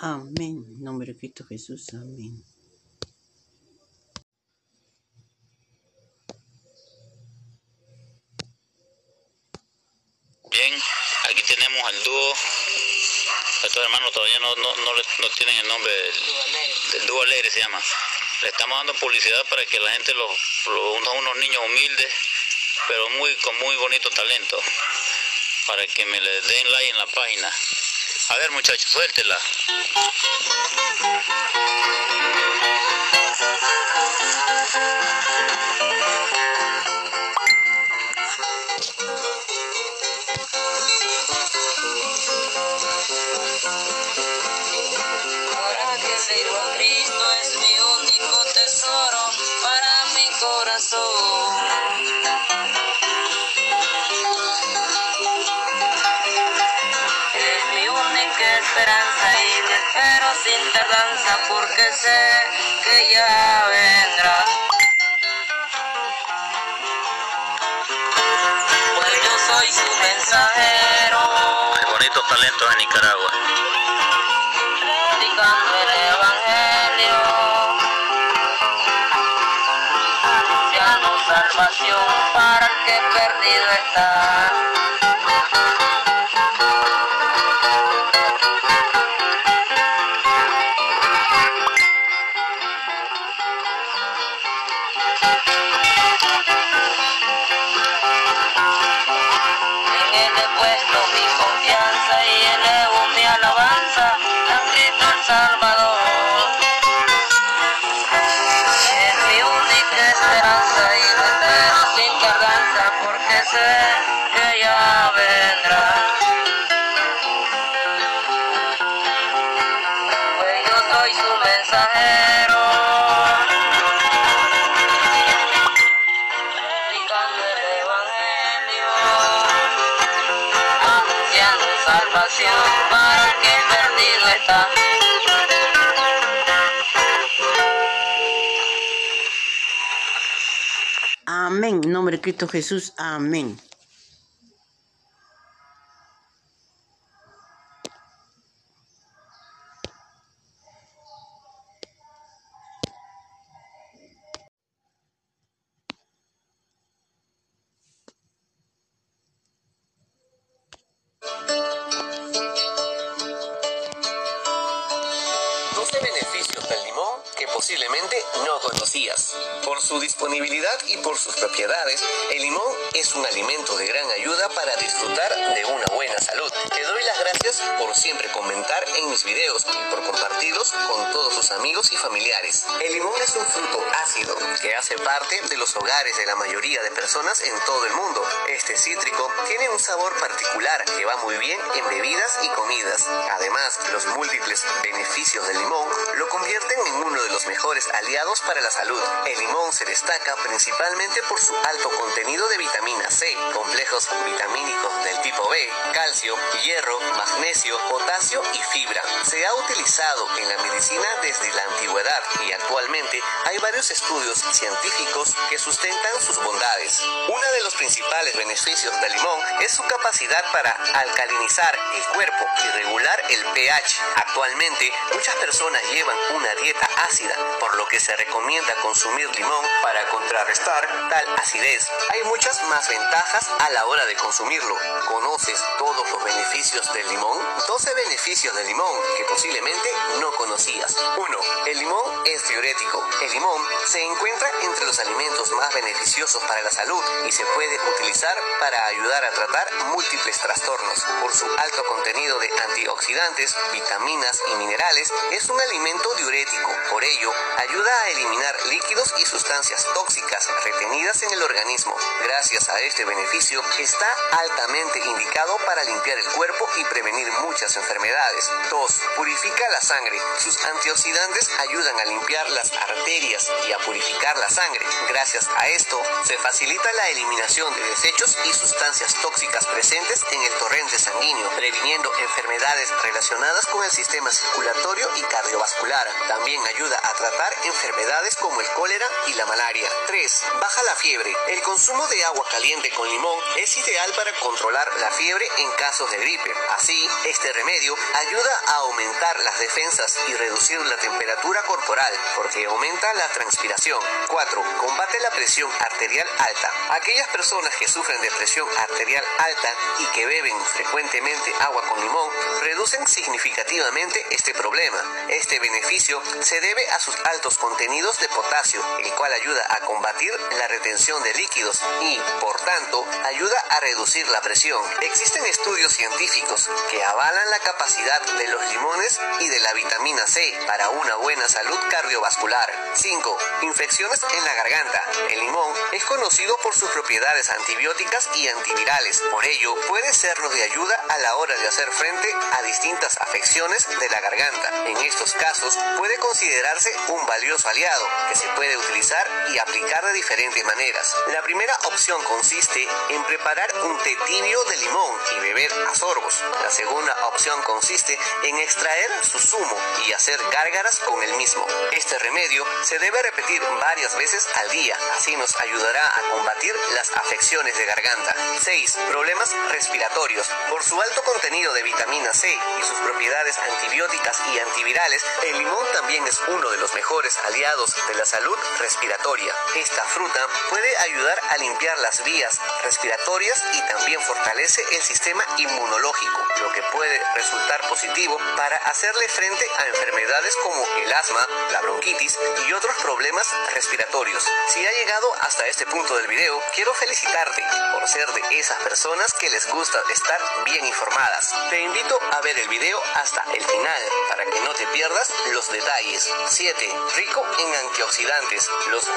Amén. En nombre de Cristo Jesús. Amén. Bien, aquí tenemos al dúo. Estos hermanos todavía no, no, no, no tienen el nombre del, dúo alegre, se llama. Le estamos dando publicidad para que la gente los, los- unos niños humildes, pero muy con muy bonito talento. Para que me le den like en la página. A ver muchachos, suéltela. Ahora que sirvo a Cristo es mi único tesoro para mi corazón. Esperanza y le espero sin tardanza porque sé que ya vendrá. Pues yo soy su mensajero. Hay bonitos talentos en Nicaragua. predicando el evangelio, anunciando salvación para el que perdido está. Salvación para que perdido está. Amén. En nombre de Cristo Jesús. Amén. Su disponibilidad y por sus propiedades, el limón es un alimento de gran ayuda para disfrutar de una buena salud. Te doy las gracias por siempre comentar en mis videos y por compartirlos con todos tus amigos y familiares. El limón es un fruto ácido que hace parte de los hogares de la mayoría de personas en todo el mundo. Este cítrico tiene un sabor particular que va muy bien en bebidas y comidas. Además, los múltiples beneficios del limón lo convierten en uno de los mejores aliados para la salud. El limón se destaca principalmente por su alto contenido de vitamina C, complejos vitamínicos del tipo B, calcio, hierro, magnesio, potasio y fibra. Se ha utilizado en la medicina desde la antigüedad y actualmente hay varios estudios científicos que sustentan sus bondades. Uno de los principales beneficios del limón es su capacidad para alcalinizar el cuerpo y regular el pH. Actualmente, muchas personas llevan una dieta ácida, por lo que se recomienda consumir limón para contrarrestar tal acidez. Hay muchas más ventajas a la hora de consumirlo. ¿Conoces todos los beneficios del limón? 12 beneficios del limón que posiblemente no conocías. 1. El limón es diurético. El limón se encuentra entre los alimentos más beneficiosos para la salud y se puede utilizar para ayudar a tratar múltiples trastornos. Por su alto contenido de antioxidantes, vitaminas y minerales, es un alimento diurético. Por ello, ayuda a eliminar líquidos y sustancias tóxicas retenidas en el organismo. Gracias a este beneficio, está altamente indicado para limpiar el cuerpo y prevenir muchas enfermedades. 2. Purifica la sangre. Sus antioxidantes ayudan a limpiar las arterias y a purificar la sangre. Gracias a esto, se facilita la eliminación de desechos y sustancias tóxicas presentes en el torrente sanguíneo, previniendo enfermedades relacionadas con el sistema circulatorio y cardiovascular. También ayuda a tratar enfermedades como el cólera y la malaria. 3. Baja la fiebre. El consumo de agua caliente con limón es ideal para controlar la fiebre en casos de gripe. Así, este remedio ayuda a aumentar las defensas y reducir la temperatura corporal porque aumenta la transpiración. 4. Combate la presión arterial alta. Aquellas personas que sufren de presión arterial alta y que beben frecuentemente agua con limón reducen significativamente este problema. Este beneficio se debe a sus altos contenidos de potasio, el cual ayuda a combatir la retención de líquidos y, por tanto, ayuda a reducir la presión. Existen estudios científicos que avalan la capacidad de los limones y de la vitamina C para una buena salud cardiovascular. 5. Infecciones en la garganta. El limón es conocido por sus propiedades antibióticas y antivirales. Por ello, puede sernos de ayuda a la hora de hacer frente a distintas afecciones de la garganta. En estos casos, puede considerarse un valioso aliado que se puede utilizar y aplicar de diferentes maneras. La primera opción consiste en preparar un té tibio de limón y beber a sorbos. La segunda opción consiste en extraer su zumo y hacer gárgaras con el mismo. Este remedio se debe repetir varias veces al día, así nos ayudará a combatir las afecciones de garganta. 6. Problemas respiratorios. Por su alto contenido de vitamina C y sus propiedades antibióticas y antivirales, el limón también es uno de los mejores aliados de la salud respiratoria. Esta fruta puede ayudar a limpiar las vías respiratorias y también fortalece el sistema inmunológico, lo que puede resultar positivo para hacerle frente a enfermedades como el asma, la bronquitis y otros problemas respiratorios. Si ha llegado hasta este punto del video, quiero felicitarte por ser de esas personas que les gusta estar bien informadas. Te invito a ver el video hasta el final para que no te pierdas los detalles. 7. Rico en antioxidantes.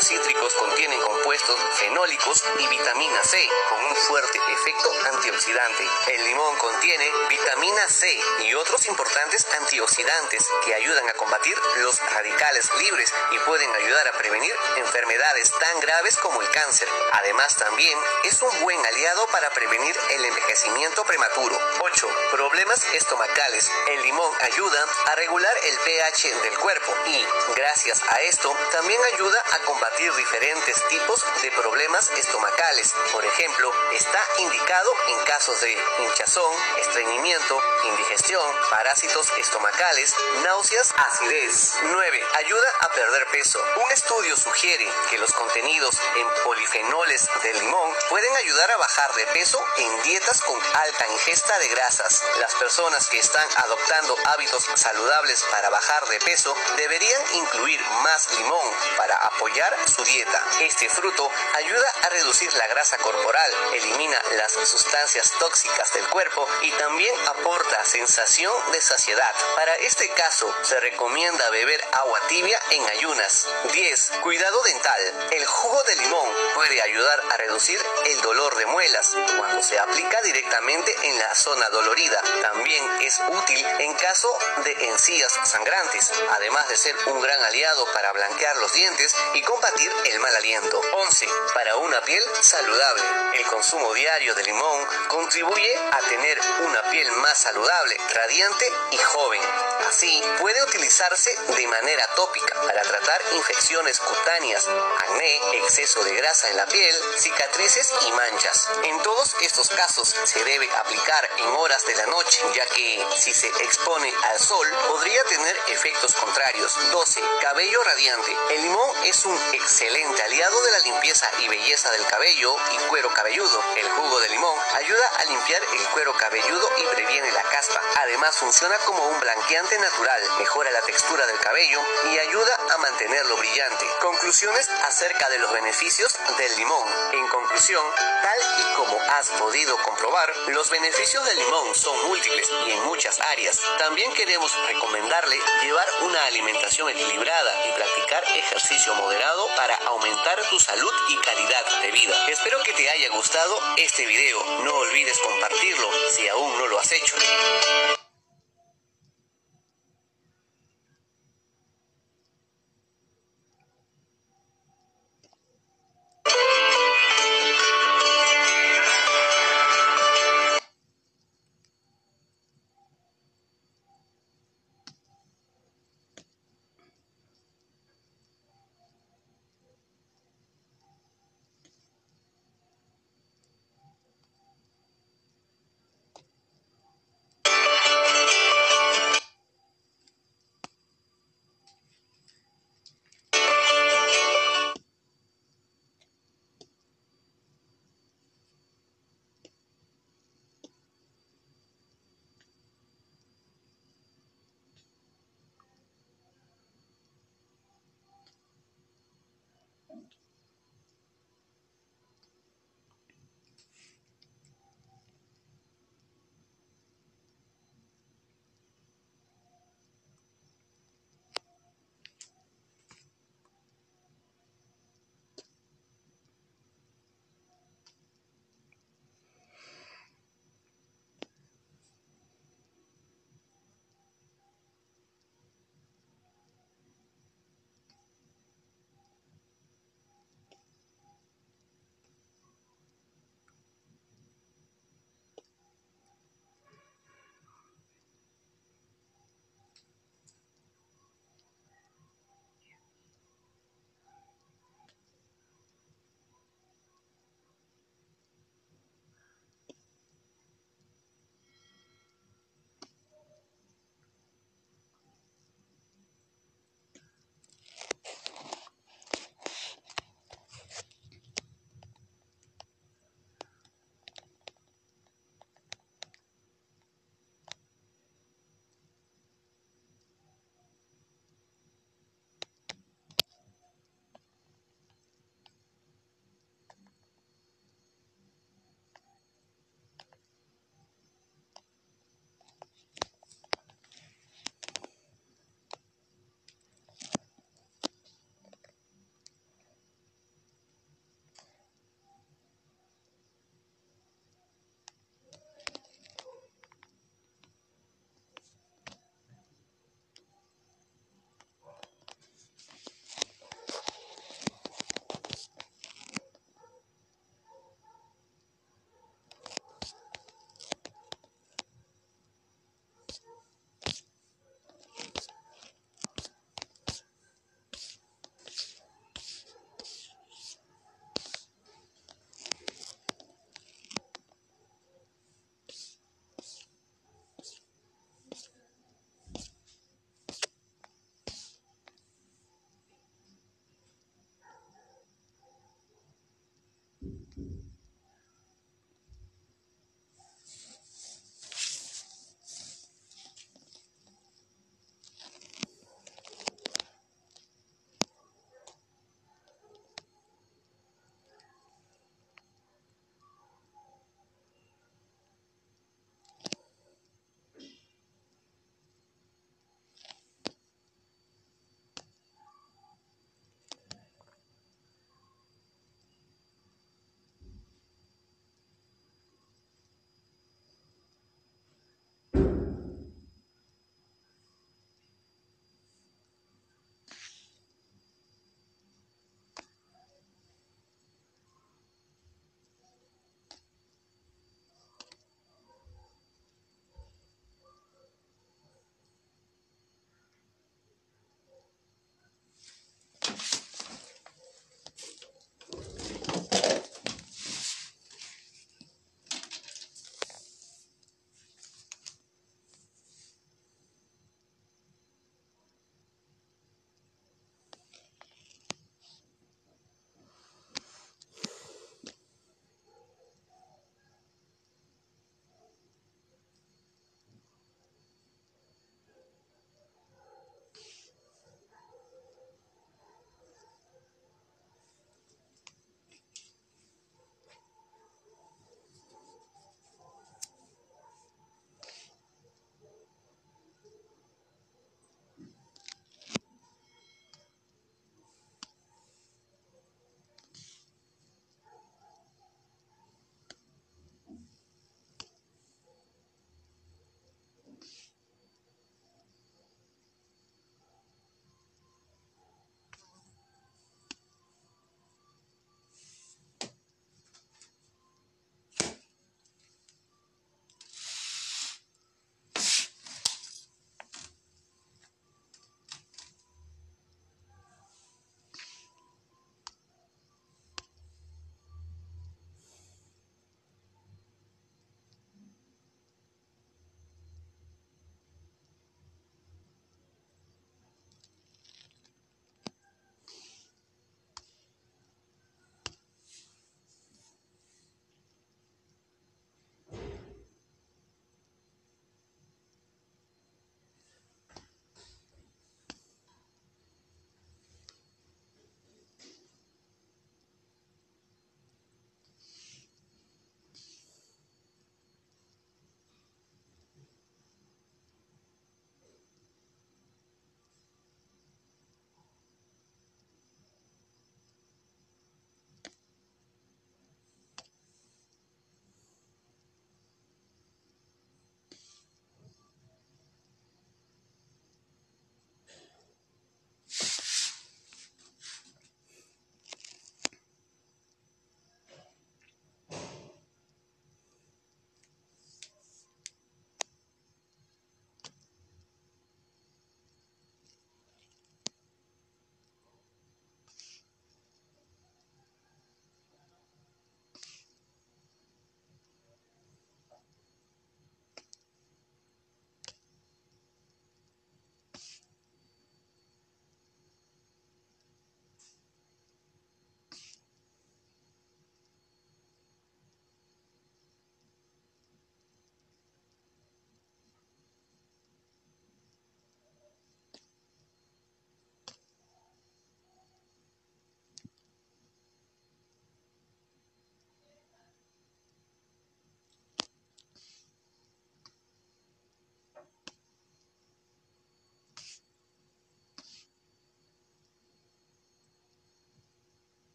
Cítricos contienen compuestos fenólicos y vitamina C con un fuerte efecto antioxidante. El limón contiene vitamina C y otros importantes antioxidantes que ayudan a combatir los radicales libres y pueden ayudar a prevenir enfermedades tan graves como el cáncer. Además también es un buen aliado para prevenir el envejecimiento prematuro. 8. Problemas estomacales. El limón ayuda a regular el pH del cuerpo y, gracias a esto, también ayuda a combatir diferentes tipos de problemas estomacales. Por ejemplo, está indicado en casos de hinchazón, estreñimiento, indigestión, parásitos estomacales, náuseas, acidez. 9. Ayuda a perder peso. Un estudio sugiere que los contenidos en polifenoles del limón pueden ayudar a bajar de peso en dietas con alta ingesta de grasas. Las personas que están adoptando hábitos saludables para bajar de peso deberían incluir más limón para apoyar su dieta. Este fruto ayuda a reducir la grasa corporal, elimina las sustancias tóxicas del cuerpo y también aporta sensación de saciedad. Para este caso, se recomienda beber agua tibia en ayunas. 10. Cuidado dental. El jugo de limón puede ayudar a reducir el dolor de muelas cuando se aplica directamente en la zona dolorida. También es útil en caso de encías sangrantes, además de ser un gran aliado para blanquear los dientes y combatir el mal aliento. 11. Para una piel saludable. El consumo diario de limón contribuye a tener una piel más saludable, radiante y joven. Así, puede utilizarse de manera tópica para tratar infecciones cutáneas, acné, exceso de grasa en la piel, cicatrices y manchas. En todos estos casos se debe aplicar en horas de la noche, ya que si se expone al sol podría tener efectos contrarios. 12. Cabello radiante. El limón es un excelente aliado de la limpieza y belleza del cabello y cuero cabelludo. El jugo de limón ayuda a limpiar el cuero cabelludo y previene la caspa. Además funciona como un blanqueante natural, mejora la textura del cabello y ayuda a mantenerlo brillante. Conclusiones acerca de los beneficios del limón. En conclusión, tal y como has podido comprobar, los beneficios del limón son múltiples y en muchas áreas. También queremos recomendarle llevar una alimentación equilibrada y practicar ejercicio moderado para aumentar tu salud y calidad de vida. Espero que te haya gustado este video. No olvides compartirlo si aún no lo has hecho.